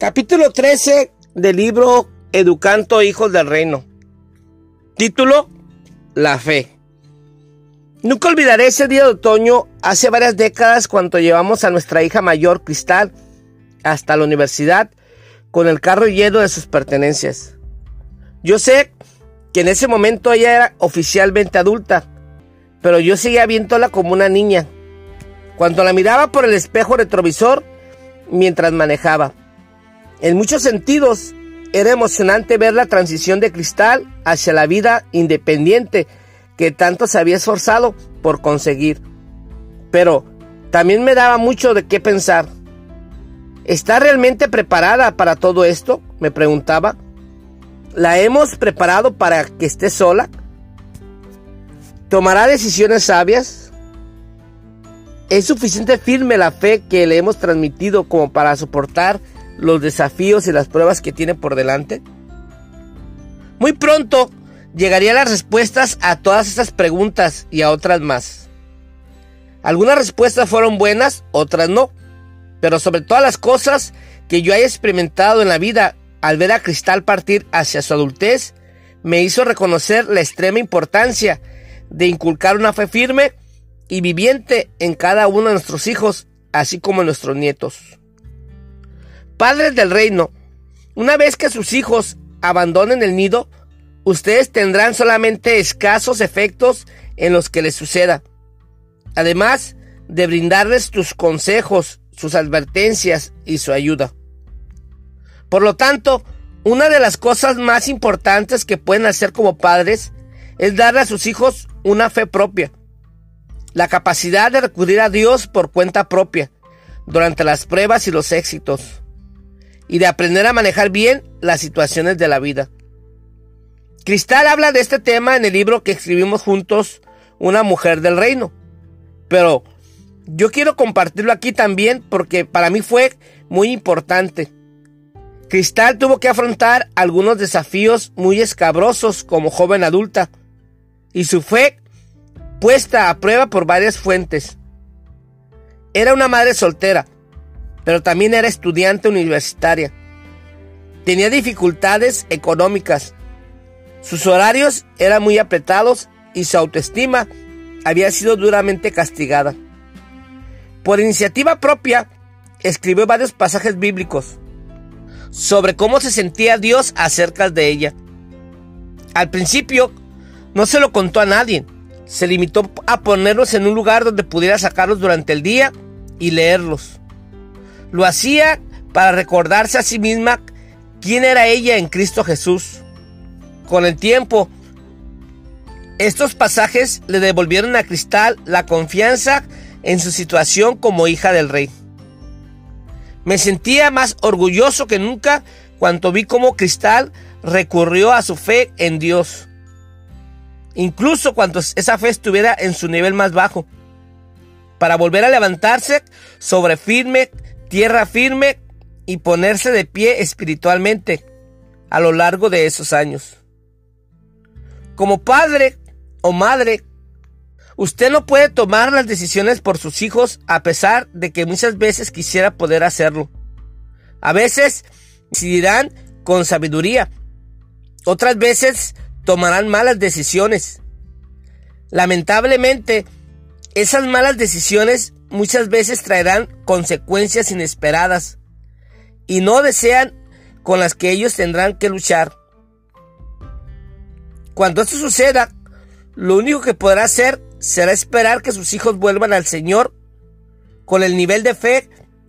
Capítulo 13 del libro Educando Hijos del Reino. Título La Fe. Nunca olvidaré ese día de otoño hace varias décadas cuando llevamos a nuestra hija mayor, Cristal, hasta la universidad con el carro lleno de sus pertenencias. Yo sé que en ese momento ella era oficialmente adulta, pero yo seguía viéndola como una niña. Cuando la miraba por el espejo retrovisor mientras manejaba. En muchos sentidos, era emocionante ver la transición de Cristal hacia la vida independiente que tanto se había esforzado por conseguir. Pero también me daba mucho de qué pensar. ¿Está realmente preparada para todo esto? Me preguntaba. ¿La hemos preparado para que esté sola? ¿Tomará decisiones sabias? ¿Es suficiente firme la fe que le hemos transmitido como para soportar los desafíos y las pruebas que tiene por delante? Muy pronto llegarían las respuestas a todas estas preguntas y a otras más. Algunas respuestas fueron buenas, otras no. Pero sobre todas las cosas que yo haya experimentado en la vida al ver a Cristal partir hacia su adultez, me hizo reconocer la extrema importancia de inculcar una fe firme y viviente en cada uno de nuestros hijos, así como en nuestros nietos. Padres del reino, una vez que sus hijos abandonen el nido, ustedes tendrán solamente escasos efectos en los que les suceda. Además de brindarles tus consejos, sus advertencias y su ayuda. Por lo tanto, una de las cosas más importantes que pueden hacer como padres es darle a sus hijos una fe propia. La capacidad de recurrir a Dios por cuenta propia durante las pruebas y los éxitos y de aprender a manejar bien las situaciones de la vida. Cristal habla de este tema en el libro que escribimos juntos, Una mujer del reino. Pero yo quiero compartirlo aquí también porque para mí fue muy importante. Cristal tuvo que afrontar algunos desafíos muy escabrosos como joven adulta y su fe puesta a prueba por varias fuentes. Era una madre soltera, pero también era estudiante universitaria. Tenía dificultades económicas. Sus horarios eran muy apretados y su autoestima había sido duramente castigada. Por iniciativa propia, escribió varios pasajes bíblicos sobre cómo se sentía Dios acerca de ella. Al principio, no se lo contó a nadie. Se limitó a ponerlos en un lugar donde pudiera sacarlos durante el día y leerlos. Lo hacía para recordarse a sí misma quién era ella en Cristo Jesús. Con el tiempo, estos pasajes le devolvieron a Cristal la confianza en su situación como hija del rey. Me sentía más orgulloso que nunca cuando vi cómo Cristal recurrió a su fe en Dios. Incluso cuando esa fe estuviera en su nivel más bajo. Para volver a levantarse sobre firme tierra firme y ponerse de pie espiritualmente a lo largo de esos años. Como padre o madre, usted no puede tomar las decisiones por sus hijos a pesar de que muchas veces quisiera poder hacerlo. A veces decidirán con sabiduría, otras veces tomarán malas decisiones. Lamentablemente, esas malas decisiones muchas veces traerán consecuencias inesperadas y no desean con las que ellos tendrán que luchar. Cuando esto suceda, lo único que podrá hacer será esperar que sus hijos vuelvan al Señor con el nivel de fe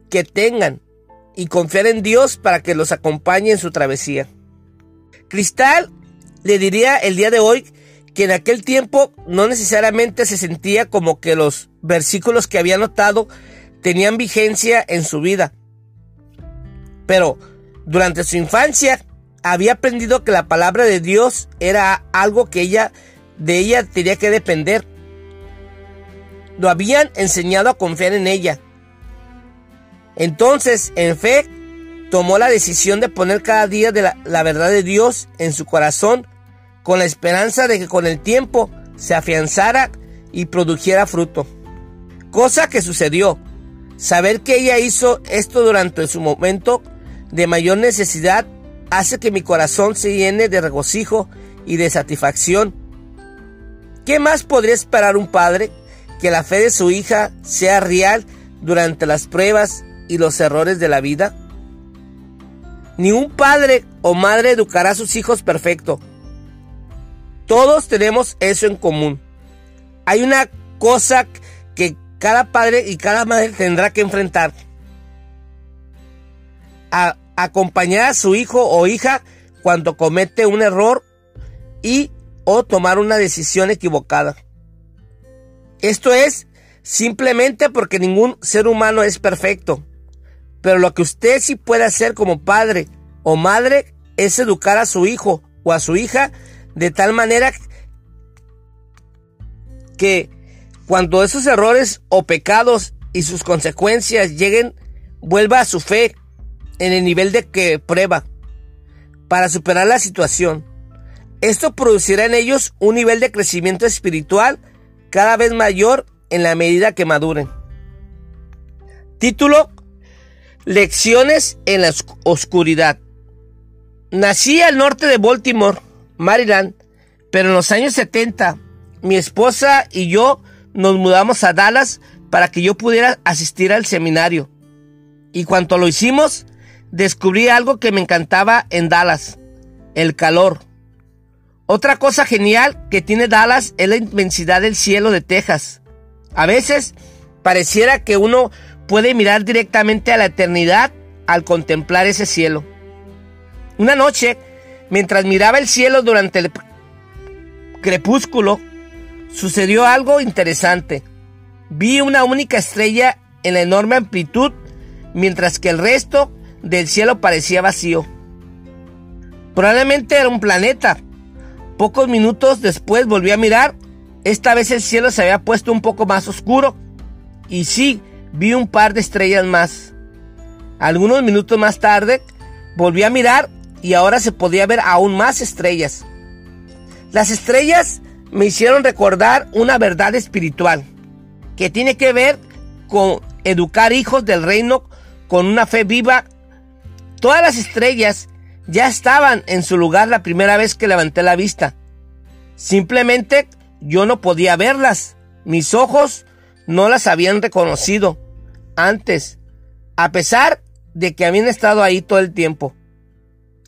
que tengan y confiar en Dios para que los acompañe en su travesía. Cristal le diría el día de hoy que en aquel tiempo no necesariamente se sentía como que los versículos que había notado tenían vigencia en su vida. Pero durante su infancia había aprendido que la palabra de Dios era algo que ella de ella tenía que depender. Lo habían enseñado a confiar en ella. Entonces, en fe, tomó la decisión de poner cada día la verdad de Dios en su corazón con la esperanza de que con el tiempo se afianzara y produjera fruto. Cosa que sucedió. Saber que ella hizo esto durante su momento de mayor necesidad hace que mi corazón se llene de regocijo y de satisfacción. ¿Qué más podría esperar un padre que la fe de su hija sea real durante las pruebas y los errores de la vida? Ni un padre o madre educará a sus hijos perfecto. Todos tenemos eso en común. Hay una cosa que cada padre y cada madre tendrá que enfrentar. A acompañar a su hijo o hija cuando comete un error y o tomar una decisión equivocada. Esto es simplemente porque ningún ser humano es perfecto. Pero lo que usted sí puede hacer como padre o madre es educar a su hijo o a su hija de tal manera que cuando esos errores o pecados y sus consecuencias lleguen, vuelva a su fe en el nivel de que prueba para superar la situación. Esto producirá en ellos un nivel de crecimiento espiritual cada vez mayor en la medida que maduren. Título Lecciones en la oscuridad. Nací al norte de Baltimore, Maryland, pero en los años 70 mi esposa y yo nos mudamos a Dallas para que yo pudiera asistir al seminario. Y cuando lo hicimos, descubrí algo que me encantaba en Dallas, el calor. Otra cosa genial que tiene Dallas es la inmensidad del cielo de Texas. A veces pareciera que uno puede mirar directamente a la eternidad al contemplar ese cielo. Una noche, mientras miraba el cielo durante el crepúsculo, sucedió algo interesante. Vi una única estrella en la enorme amplitud, mientras que el resto del cielo parecía vacío. Probablemente era un planeta. Pocos minutos después volví a mirar. Esta vez el cielo se había puesto un poco más oscuro. Y sí, vi un par de estrellas más. Algunos minutos más tarde, volví a mirar y ahora se podía ver aún más estrellas. Las estrellas me hicieron recordar una verdad espiritual que tiene que ver con educar hijos del reino con una fe viva Todas las estrellas ya estaban en su lugar la primera vez que levanté la vista. Simplemente yo no podía verlas. Mis ojos no las habían reconocido antes, a pesar de que habían estado ahí todo el tiempo.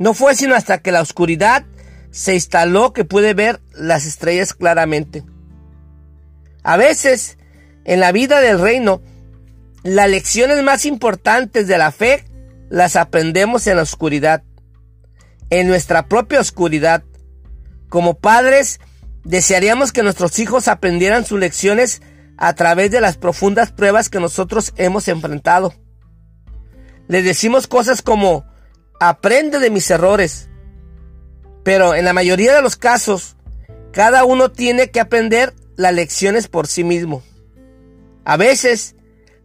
No fue sino hasta que la oscuridad se instaló que pude ver las estrellas claramente. A veces, en la vida del reino, las lecciones más importantes de la fe las aprendemos en la oscuridad, en nuestra propia oscuridad. Como padres, desearíamos que nuestros hijos aprendieran sus lecciones a través de las profundas pruebas que nosotros hemos enfrentado. Les decimos cosas como, aprende de mis errores. Pero en la mayoría de los casos, cada uno tiene que aprender las lecciones por sí mismo. A veces,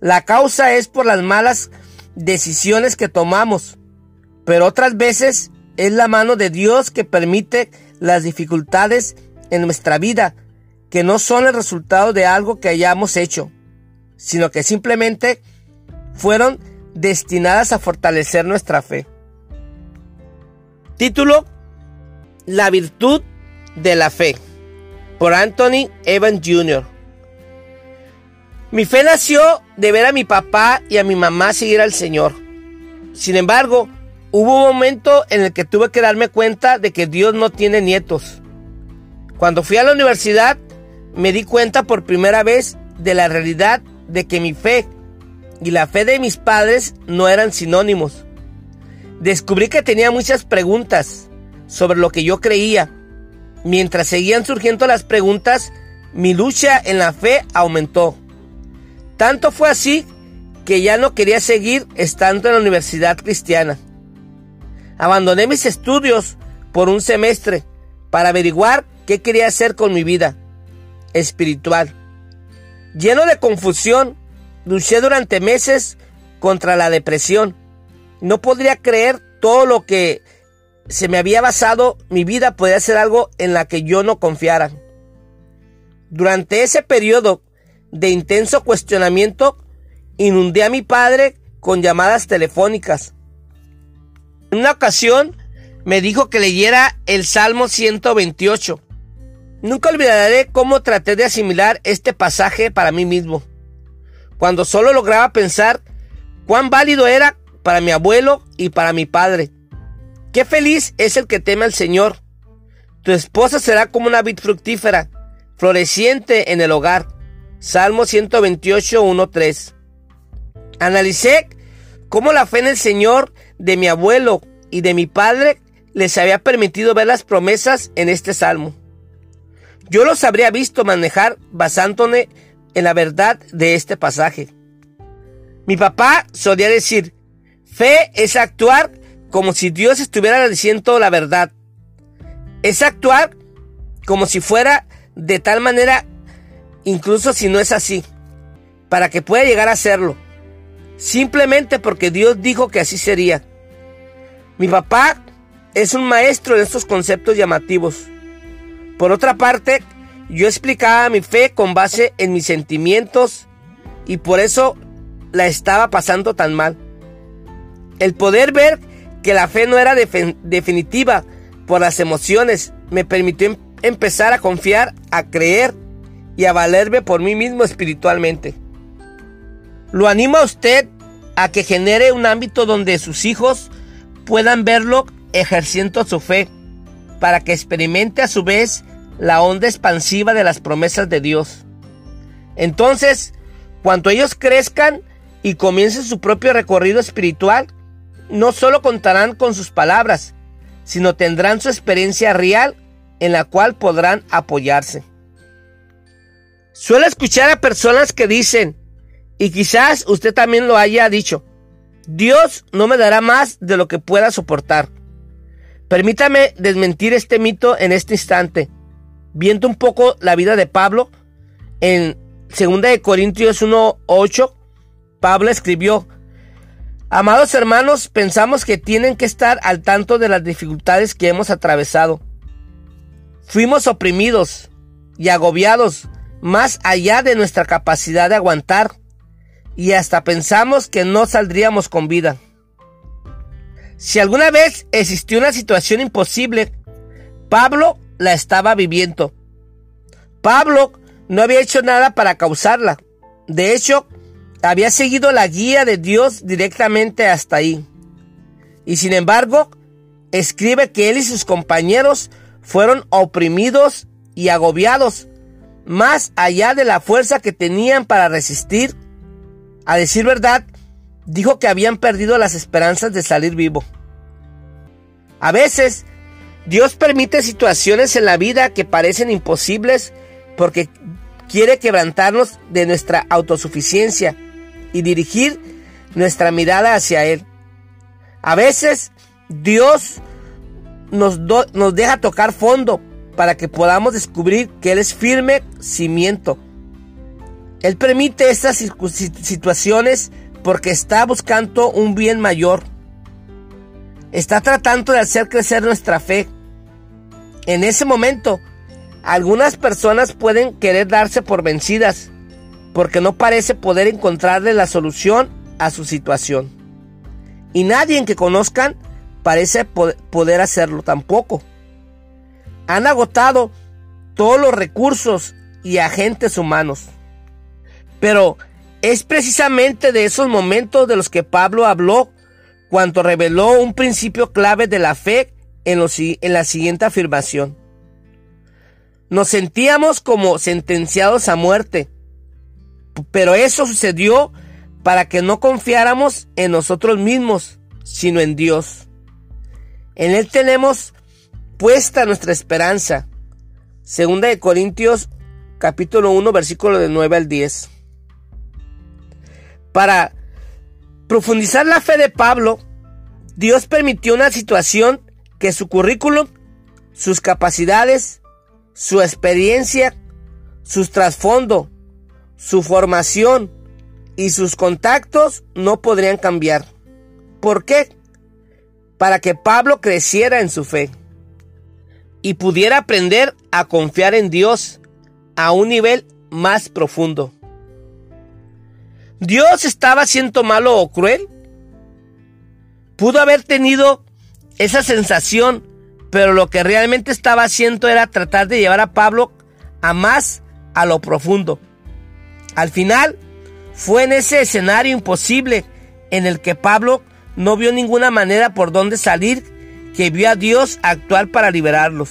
la causa es por las malas decisiones que tomamos, pero otras veces es la mano de Dios que permite las dificultades en nuestra vida, que no son el resultado de algo que hayamos hecho, sino que simplemente fueron destinadas a fortalecer nuestra fe. Título La virtud de la fe por Anthony Evans Jr. Mi fe nació de ver a mi papá y a mi mamá seguir al Señor. Sin embargo, hubo un momento en el que tuve que darme cuenta de que Dios no tiene nietos. Cuando fui a la universidad, me di cuenta por primera vez de la realidad de que mi fe y la fe de mis padres no eran sinónimos. Descubrí que tenía muchas preguntas sobre lo que yo creía. Mientras seguían surgiendo las preguntas, mi lucha en la fe aumentó. Tanto fue así que ya no quería seguir estando en la universidad cristiana. Abandoné mis estudios por un semestre para averiguar qué quería hacer con mi vida espiritual. Lleno de confusión, luché durante meses contra la depresión. No podría creer todo lo que se me había basado, mi vida podía ser algo en la que yo no confiara. Durante ese periodo de intenso cuestionamiento, inundé a mi padre con llamadas telefónicas. En una ocasión me dijo que leyera el Salmo 128. Nunca olvidaré cómo traté de asimilar este pasaje para mí mismo, cuando solo lograba pensar cuán válido era para mi abuelo y para mi padre. Qué feliz es el que teme al Señor. Tu esposa será como una vid fructífera, floreciente en el hogar. Salmo 128, 1, 3. Analicé cómo la fe en el Señor de mi abuelo y de mi padre les había permitido ver las promesas en este salmo. Yo los habría visto manejar basándome en la verdad de este pasaje. Mi papá solía decir, fe es actuar como si Dios estuviera diciendo la verdad. Es actuar como si fuera de tal manera, incluso si no es así, para que pueda llegar a serlo. Simplemente porque Dios dijo que así sería. Mi papá es un maestro en estos conceptos llamativos. Por otra parte, yo explicaba mi fe con base en mis sentimientos y por eso la estaba pasando tan mal. El poder ver que la fe no era definitiva por las emociones me permitió em-, empezar a confiar, a creer y a valerme por mí mismo espiritualmente. Lo animo a usted a que genere un ámbito donde sus hijos puedan verlo ejerciendo su fe, para que experimente a su vez la onda expansiva de las promesas de Dios. Entonces, cuando ellos crezcan y comiencen su propio recorrido espiritual, no solo contarán con sus palabras, sino tendrán su experiencia real en la cual podrán apoyarse. Suelo escuchar a personas que dicen, y quizás usted también lo haya dicho, Dios no me dará más de lo que pueda soportar. Permítame desmentir este mito en este instante. Viendo un poco la vida de Pablo, en 2 de Corintios 1:8, Pablo escribió: Amados hermanos, pensamos que tienen que estar al tanto de las dificultades que hemos atravesado. Fuimos oprimidos y agobiados más allá de nuestra capacidad de aguantar y hasta pensamos que no saldríamos con vida. Si alguna vez existió una situación imposible, Pablo la estaba viviendo. Pablo no había hecho nada para causarla. De hecho, había seguido la guía de Dios directamente hasta ahí. Y sin embargo, escribe que él y sus compañeros fueron oprimidos y agobiados, más allá de la fuerza que tenían para resistir. A decir verdad, dijo que habían perdido las esperanzas de salir vivo. A veces, Dios permite situaciones en la vida que parecen imposibles porque quiere quebrantarnos de nuestra autosuficiencia y dirigir nuestra mirada hacia Él. A veces Dios nos, nos deja tocar fondo para que podamos descubrir que Él es firme cimiento. Él permite estas situaciones porque está buscando un bien mayor. Está tratando de hacer crecer nuestra fe. En ese momento, algunas personas pueden querer darse por vencidas porque no parece poder encontrarle la solución a su situación. Y nadie que conozcan parece poder hacerlo tampoco. Han agotado todos los recursos y agentes humanos. Pero es precisamente de esos momentos de los que Pablo habló cuando reveló un principio clave de la fe en, en la siguiente afirmación. Nos sentíamos como sentenciados a muerte, pero eso sucedió para que no confiáramos en nosotros mismos, sino en Dios. En Él tenemos puesta nuestra esperanza. Segunda de Corintios capítulo 1 versículo de 9 al 10. Para profundizar la fe de Pablo, Dios permitió una situación que su currículum, sus capacidades, su experiencia, sus trasfondo, su formación y sus contactos no podrían cambiar. ¿Por qué? Para que Pablo creciera en su fe y pudiera aprender a confiar en Dios a un nivel más profundo. ¿Dios estaba siendo malo o cruel? Pudo haber tenido esa sensación, pero lo que realmente estaba haciendo era tratar de llevar a Pablo a más a lo profundo. Al final, fue en ese escenario imposible en el que Pablo no vio ninguna manera por donde salir que vio a Dios actuar para liberarlos.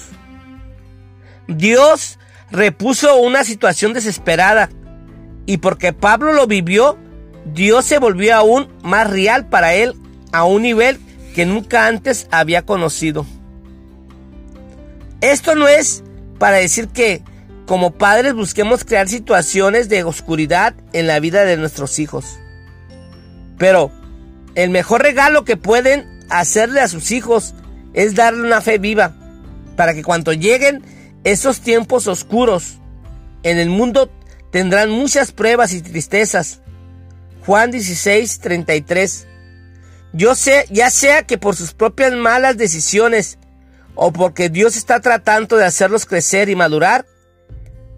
Dios repuso una situación desesperada y porque Pablo lo vivió, Dios se volvió aún más real para él a un nivel que nunca antes había conocido. Esto no es para decir que como padres busquemos crear situaciones de oscuridad en la vida de nuestros hijos. Pero el mejor regalo que pueden hacerle a sus hijos es darle una fe viva, para que cuando lleguen esos tiempos oscuros en el mundo tendrán muchas pruebas y tristezas. Juan 16, 33. Yo sé, ya sea que por sus propias malas decisiones o porque Dios está tratando de hacerlos crecer y madurar,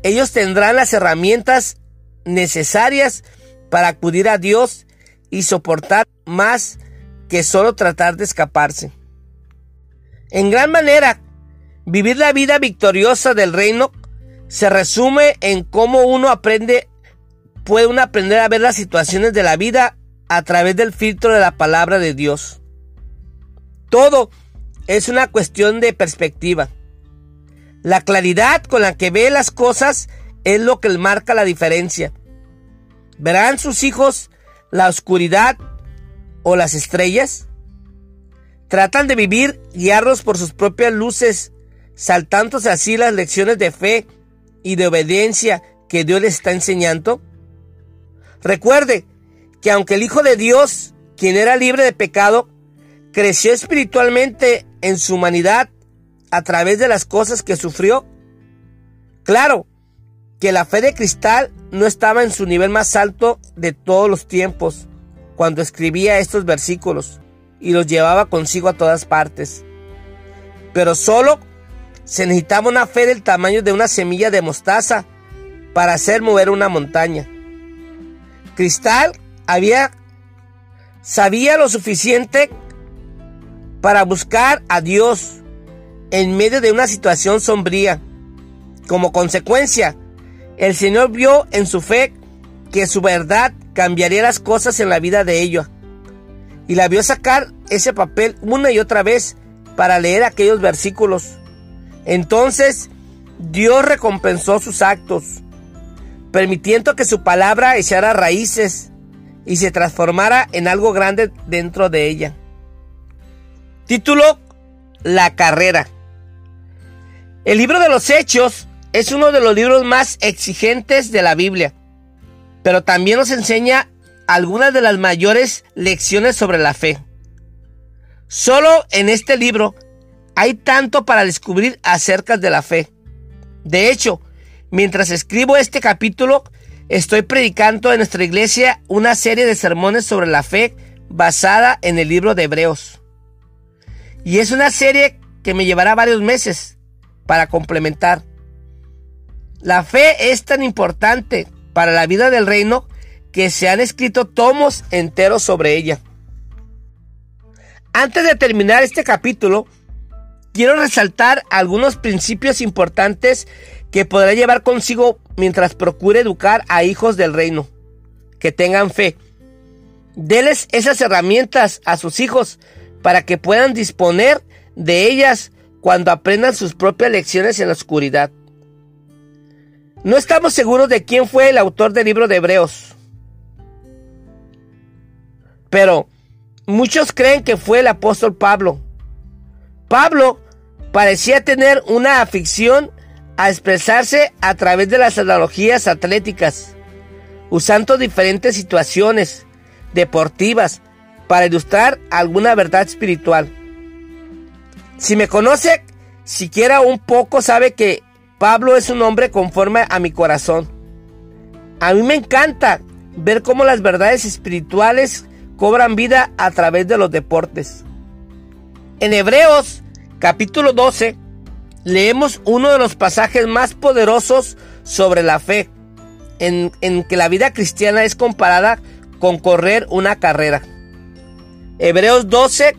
ellos tendrán las herramientas necesarias para acudir a Dios y soportar más que solo tratar de escaparse. En gran manera, vivir la vida victoriosa del reino se resume en cómo uno aprende, puede uno aprender a ver las situaciones de la vida a través del filtro de la palabra de Dios. Todo es una cuestión de perspectiva. La claridad con la que ve las cosas es lo que marca la diferencia. ¿Verán sus hijos la oscuridad o las estrellas? Tratan de vivir guiarlos por sus propias luces, saltándose así las lecciones de fe y de obediencia que Dios les está enseñando. Recuerde que aunque el Hijo de Dios, quien era libre de pecado, creció espiritualmente en su humanidad a través de las cosas que sufrió. Claro que la fe de cristal no estaba en su nivel más alto de todos los tiempos cuando escribía estos versículos y los llevaba consigo a todas partes. Pero solo se necesitaba una fe del tamaño de una semilla de mostaza para hacer mover una montaña. Cristal había sabía lo suficiente para buscar a Dios en medio de una situación sombría. Como consecuencia, el Señor vio en su fe que su verdad cambiaría las cosas en la vida de ella. Y la vio sacar ese papel una y otra vez para leer aquellos versículos. Entonces Dios recompensó sus actos, permitiendo que su palabra echara raíces y se transformara en algo grande dentro de ella. Título La carrera. El libro de los Hechos es uno de los libros más exigentes de la Biblia, pero también nos enseña algunas de las mayores lecciones sobre la fe. Solo en este libro hay tanto para descubrir acerca de la fe. De hecho, mientras escribo este capítulo, estoy predicando en nuestra iglesia una serie de sermones sobre la fe basada en el libro de Hebreos. Y es una serie que me llevará varios meses, para complementar. La fe es tan importante para la vida del reino que se han escrito tomos enteros sobre ella. Antes de terminar este capítulo, quiero resaltar algunos principios importantes que podrá llevar consigo mientras procure educar a hijos del reino, que tengan fe. Deles esas herramientas a sus hijos para que puedan disponer de ellas cuando aprendan sus propias lecciones en la oscuridad. No estamos seguros de quién fue el autor del libro de Hebreos, pero muchos creen que fue el apóstol Pablo. Pablo parecía tener una afición a expresarse a través de las analogías atléticas, usando diferentes situaciones deportivas para ilustrar alguna verdad espiritual. Si me conoce siquiera un poco, sabe que Pablo es un hombre conforme a mi corazón. A mí me encanta ver cómo las verdades espirituales cobran vida a través de los deportes. En Hebreos capítulo 12 leemos uno de los pasajes más poderosos sobre la fe, en, en que la vida cristiana es comparada con correr una carrera. Hebreos 12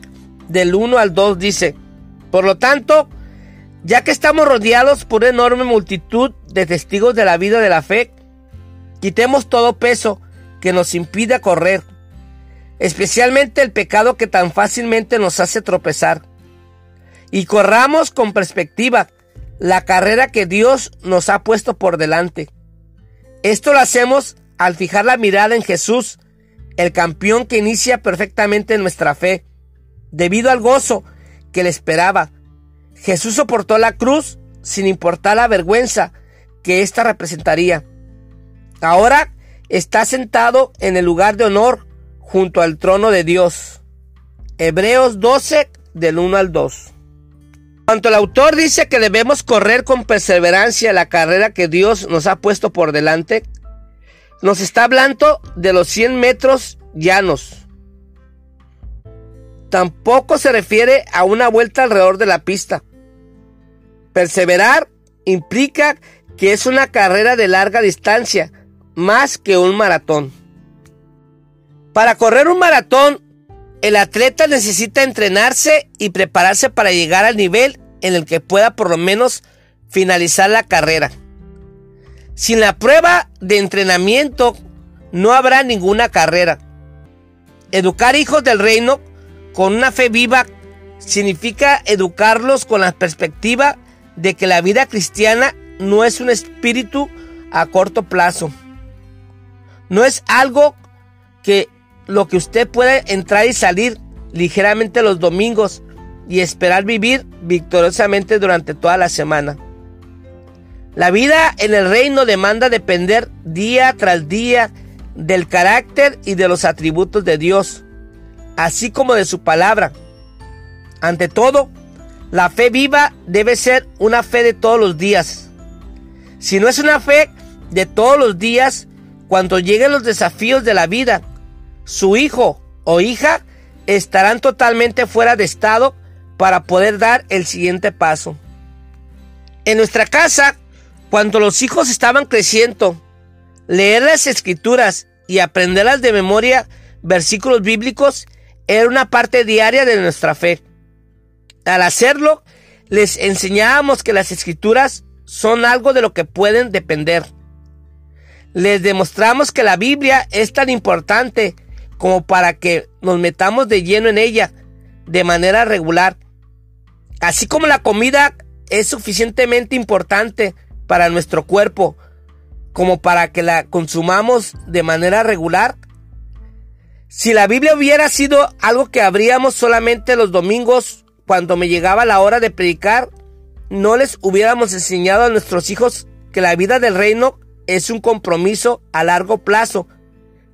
del 1 al 2 dice, por lo tanto, ya que estamos rodeados por una enorme multitud de testigos de la vida de la fe, quitemos todo peso que nos impida correr, especialmente el pecado que tan fácilmente nos hace tropezar, y corramos con perspectiva la carrera que Dios nos ha puesto por delante. Esto lo hacemos al fijar la mirada en Jesús, el campeón que inicia perfectamente nuestra fe, debido al gozo que le esperaba. Jesús soportó la cruz sin importar la vergüenza que ésta representaría. Ahora está sentado en el lugar de honor junto al trono de Dios. Hebreos 12 del 1 al 2. Cuanto el autor dice que debemos correr con perseverancia la carrera que Dios nos ha puesto por delante, nos está hablando de los 100 metros llanos. Tampoco se refiere a una vuelta alrededor de la pista. Perseverar implica que es una carrera de larga distancia, más que un maratón. Para correr un maratón, el atleta necesita entrenarse y prepararse para llegar al nivel en el que pueda por lo menos finalizar la carrera. Sin la prueba de entrenamiento no habrá ninguna carrera. Educar hijos del reino con una fe viva significa educarlos con la perspectiva de que la vida cristiana no es un espíritu a corto plazo. No es algo que lo que usted puede entrar y salir ligeramente los domingos y esperar vivir victoriosamente durante toda la semana. La vida en el reino demanda depender día tras día del carácter y de los atributos de Dios, así como de su palabra. Ante todo, la fe viva debe ser una fe de todos los días. Si no es una fe de todos los días, cuando lleguen los desafíos de la vida, su hijo o hija estarán totalmente fuera de estado para poder dar el siguiente paso. En nuestra casa, cuando los hijos estaban creciendo, leer las escrituras y aprenderlas de memoria, versículos bíblicos, era una parte diaria de nuestra fe. Al hacerlo, les enseñábamos que las escrituras son algo de lo que pueden depender. Les demostramos que la Biblia es tan importante como para que nos metamos de lleno en ella de manera regular. Así como la comida es suficientemente importante para nuestro cuerpo como para que la consumamos de manera regular. Si la Biblia hubiera sido algo que abríamos solamente los domingos cuando me llegaba la hora de predicar, no les hubiéramos enseñado a nuestros hijos que la vida del reino es un compromiso a largo plazo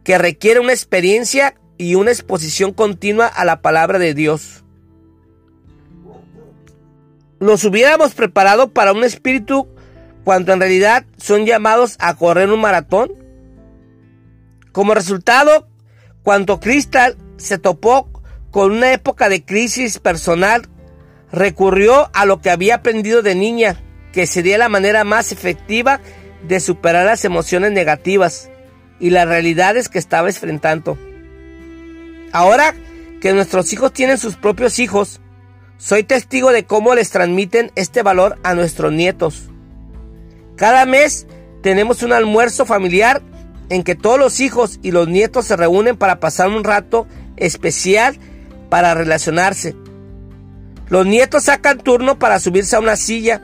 que requiere una experiencia y una exposición continua a la palabra de Dios. Los hubiéramos preparado para un espíritu cuando en realidad son llamados a correr un maratón. Como resultado, cuando Crystal se topó con una época de crisis personal, recurrió a lo que había aprendido de niña, que sería la manera más efectiva de superar las emociones negativas y las realidades que estaba enfrentando. Ahora que nuestros hijos tienen sus propios hijos, soy testigo de cómo les transmiten este valor a nuestros nietos. Cada mes tenemos un almuerzo familiar en que todos los hijos y los nietos se reúnen para pasar un rato especial para relacionarse. Los nietos sacan turno para subirse a una silla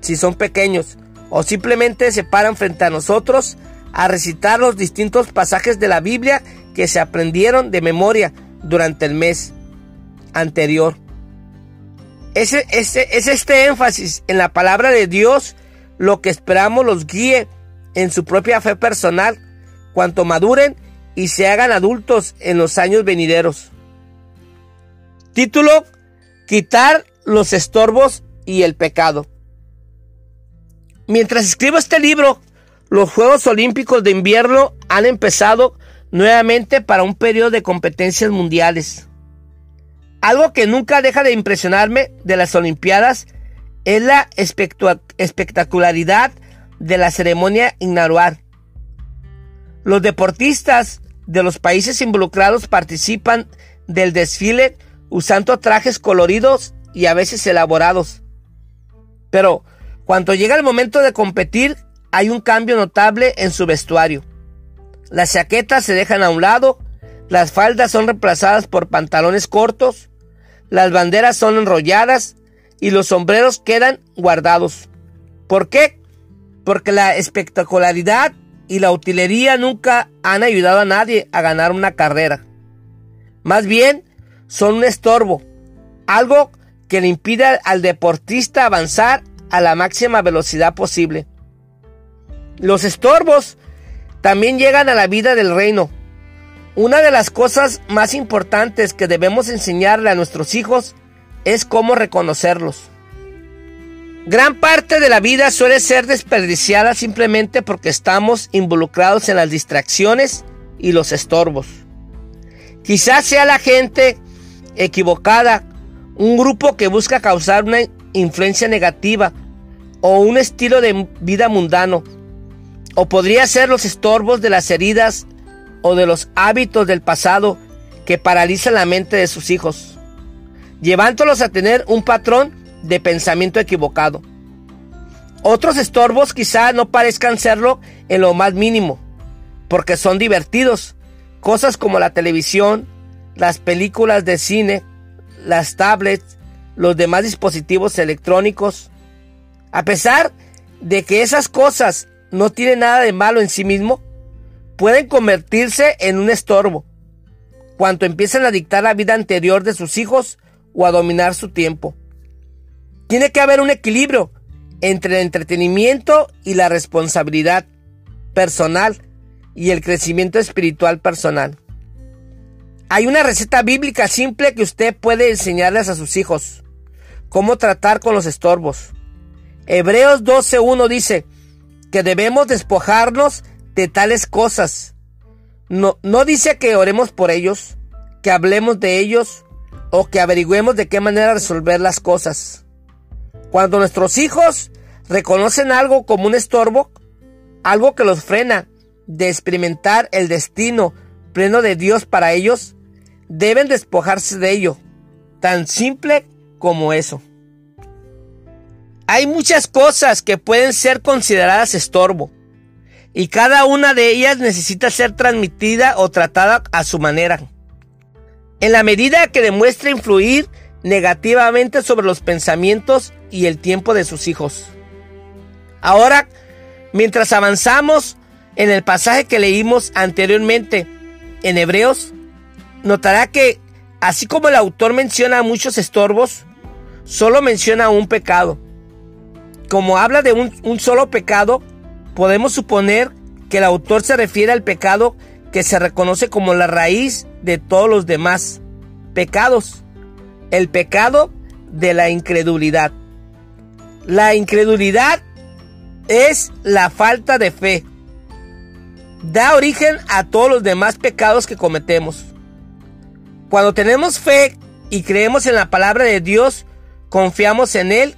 si son pequeños o simplemente se paran frente a nosotros a recitar los distintos pasajes de la Biblia que se aprendieron de memoria durante el mes anterior. Ese, es este énfasis en la palabra de Dios lo que esperamos los guíe en su propia fe personal cuanto maduren y se hagan adultos en los años venideros. Título, quitar los estorbos y el pecado. Mientras escribo este libro, los Juegos Olímpicos de invierno han empezado nuevamente para un periodo de competencias mundiales. Algo que nunca deja de impresionarme de las Olimpiadas es la espectacularidad de la ceremonia inaugural. Los deportistas de los países involucrados participan del desfile usando trajes coloridos y a veces elaborados. Pero cuando llega el momento de competir, hay un cambio notable en su vestuario. Las chaquetas se dejan a un lado, las faldas son reemplazadas por pantalones cortos, las banderas son enrolladas y los sombreros quedan guardados. ¿Por qué? Porque la espectacularidad y la utilería nunca han ayudado a nadie a ganar una carrera. Más bien, son un estorbo, algo que le impide al deportista avanzar a la máxima velocidad posible. Los estorbos también llegan a la vida del reino. Una de las cosas más importantes que debemos enseñarle a nuestros hijos es cómo reconocerlos. Gran parte de la vida suele ser desperdiciada simplemente porque estamos involucrados en las distracciones y los estorbos. Quizás sea la gente equivocada, un grupo que busca causar una influencia negativa o un estilo de vida mundano. O podría ser los estorbos de las heridas o de los hábitos del pasado que paralizan la mente de sus hijos, llevándolos a tener un patrón de pensamiento equivocado. Otros estorbos quizá no parezcan serlo en lo más mínimo, porque son divertidos. Cosas como la televisión, las películas de cine, las tablets, los demás dispositivos electrónicos. A pesar de que esas cosas no tienen nada de malo en sí mismo, pueden convertirse en un estorbo cuando empiezan a dictar la vida anterior de sus hijos o a dominar su tiempo. Tiene que haber un equilibrio entre el entretenimiento y la responsabilidad personal y el crecimiento espiritual personal. Hay una receta bíblica simple que usted puede enseñarles a sus hijos. Cómo tratar con los estorbos. Hebreos 12.1 dice que debemos despojarnos de tales cosas. No, no dice que oremos por ellos, que hablemos de ellos o que averigüemos de qué manera resolver las cosas. Cuando nuestros hijos reconocen algo como un estorbo, algo que los frena de experimentar el destino pleno de Dios para ellos, deben despojarse de ello. Tan simple como eso. Hay muchas cosas que pueden ser consideradas estorbo y cada una de ellas necesita ser transmitida o tratada a su manera. En la medida que demuestre influir negativamente sobre los pensamientos y el tiempo de sus hijos. Ahora, mientras avanzamos en el pasaje que leímos anteriormente en Hebreos, notará que así como el autor menciona muchos estorbos, solo menciona un pecado. Como habla de un, un solo pecado, podemos suponer que el autor se refiere al pecado que se reconoce como la raíz de todos los demás pecados, el pecado de la incredulidad. La incredulidad es la falta de fe. Da origen a todos los demás pecados que cometemos. Cuando tenemos fe y creemos en la palabra de Dios, confiamos en Él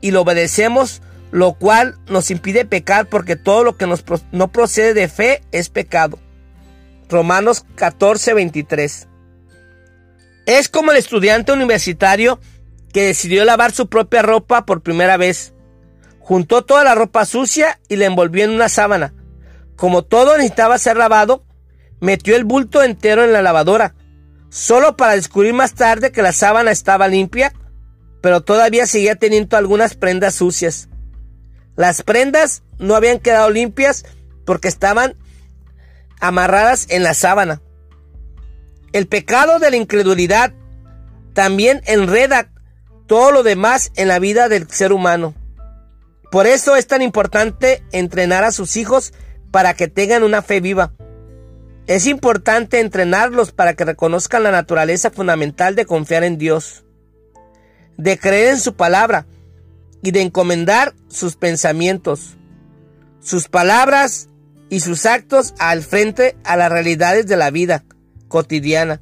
y lo obedecemos lo cual nos impide pecar porque todo lo que no procede de fe es pecado. Romanos 14, 23. Es como el estudiante universitario que decidió lavar su propia ropa por primera vez. Juntó toda la ropa sucia y la envolvió en una sábana. Como todo necesitaba ser lavado, metió el bulto entero en la lavadora, solo para descubrir más tarde que la sábana estaba limpia, pero todavía seguía teniendo algunas prendas sucias. Las prendas no habían quedado limpias porque estaban amarradas en la sábana. El pecado de la incredulidad también enreda todo lo demás en la vida del ser humano. Por eso es tan importante entrenar a sus hijos para que tengan una fe viva. Es importante entrenarlos para que reconozcan la naturaleza fundamental de confiar en Dios, de creer en su palabra y de encomendar sus pensamientos, sus palabras y sus actos al frente a las realidades de la vida cotidiana.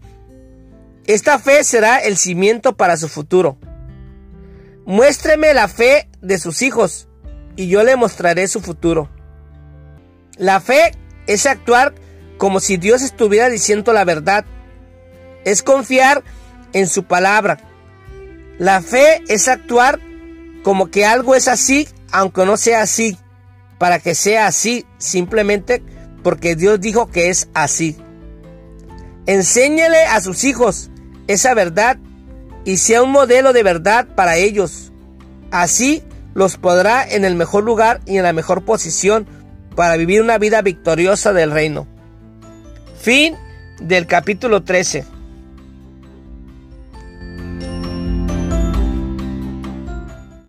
Esta fe será el cimiento para su futuro. Muéstreme la fe de sus hijos y yo le mostraré su futuro. La fe es actuar como si Dios estuviera diciendo la verdad. Es confiar en su palabra. La fe es actuar como que algo es así, aunque no sea así, para que sea así, simplemente porque Dios dijo que es así. Enséñele a sus hijos esa verdad y sea un modelo de verdad para ellos. Así los podrá en el mejor lugar y en la mejor posición para vivir una vida victoriosa del reino. Fin del capítulo 13.